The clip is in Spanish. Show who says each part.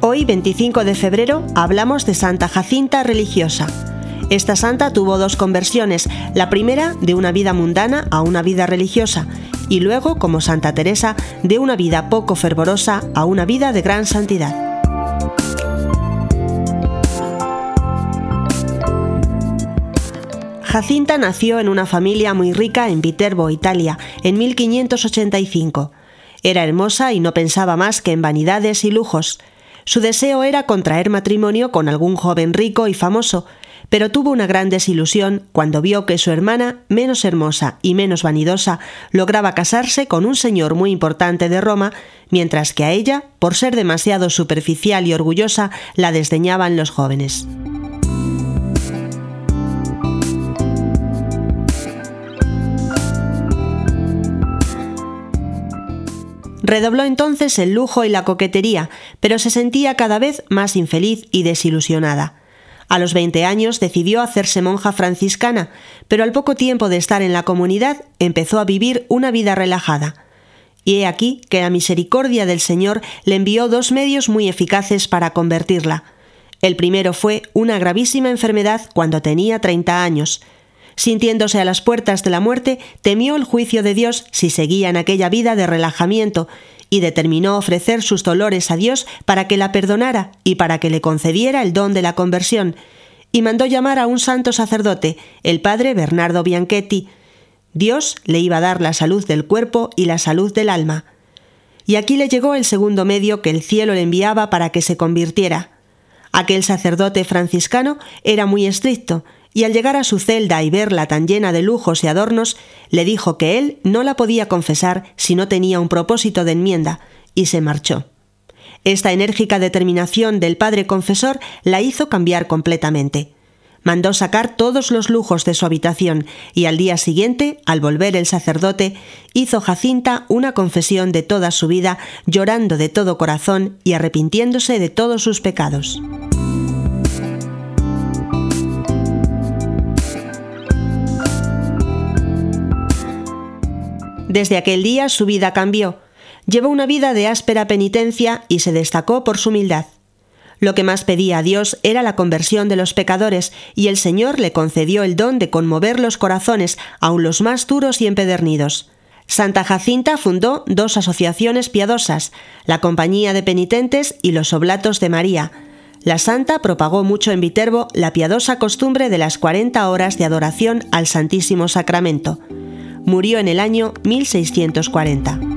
Speaker 1: Hoy, 25 de febrero, hablamos de Santa Jacinta religiosa. Esta santa tuvo dos conversiones, la primera de una vida mundana a una vida religiosa, y luego, como Santa Teresa, de una vida poco fervorosa a una vida de gran santidad. Jacinta nació en una familia muy rica en Viterbo, Italia, en 1585. Era hermosa y no pensaba más que en vanidades y lujos. Su deseo era contraer matrimonio con algún joven rico y famoso, pero tuvo una gran desilusión cuando vio que su hermana, menos hermosa y menos vanidosa, lograba casarse con un señor muy importante de Roma, mientras que a ella, por ser demasiado superficial y orgullosa, la desdeñaban los jóvenes. Redobló entonces el lujo y la coquetería, pero se sentía cada vez más infeliz y desilusionada. A los 20 años decidió hacerse monja franciscana, pero al poco tiempo de estar en la comunidad empezó a vivir una vida relajada. Y he aquí que la misericordia del Señor le envió dos medios muy eficaces para convertirla. El primero fue una gravísima enfermedad cuando tenía 30 años, Sintiéndose a las puertas de la muerte, temió el juicio de Dios si seguía en aquella vida de relajamiento y determinó ofrecer sus dolores a Dios para que la perdonara y para que le concediera el don de la conversión, y mandó llamar a un santo sacerdote, el padre Bernardo Bianchetti. Dios le iba a dar la salud del cuerpo y la salud del alma. Y aquí le llegó el segundo medio que el cielo le enviaba para que se convirtiera. Aquel sacerdote franciscano era muy estricto, y al llegar a su celda y verla tan llena de lujos y adornos, le dijo que él no la podía confesar si no tenía un propósito de enmienda, y se marchó. Esta enérgica determinación del padre confesor la hizo cambiar completamente. Mandó sacar todos los lujos de su habitación y al día siguiente, al volver el sacerdote, hizo Jacinta una confesión de toda su vida, llorando de todo corazón y arrepintiéndose de todos sus pecados. Desde aquel día su vida cambió. Llevó una vida de áspera penitencia y se destacó por su humildad. Lo que más pedía a Dios era la conversión de los pecadores, y el Señor le concedió el don de conmover los corazones, aun los más duros y empedernidos. Santa Jacinta fundó dos asociaciones piadosas, la Compañía de Penitentes y los Oblatos de María. La santa propagó mucho en Viterbo la piadosa costumbre de las 40 horas de adoración al Santísimo Sacramento murió en el año 1640.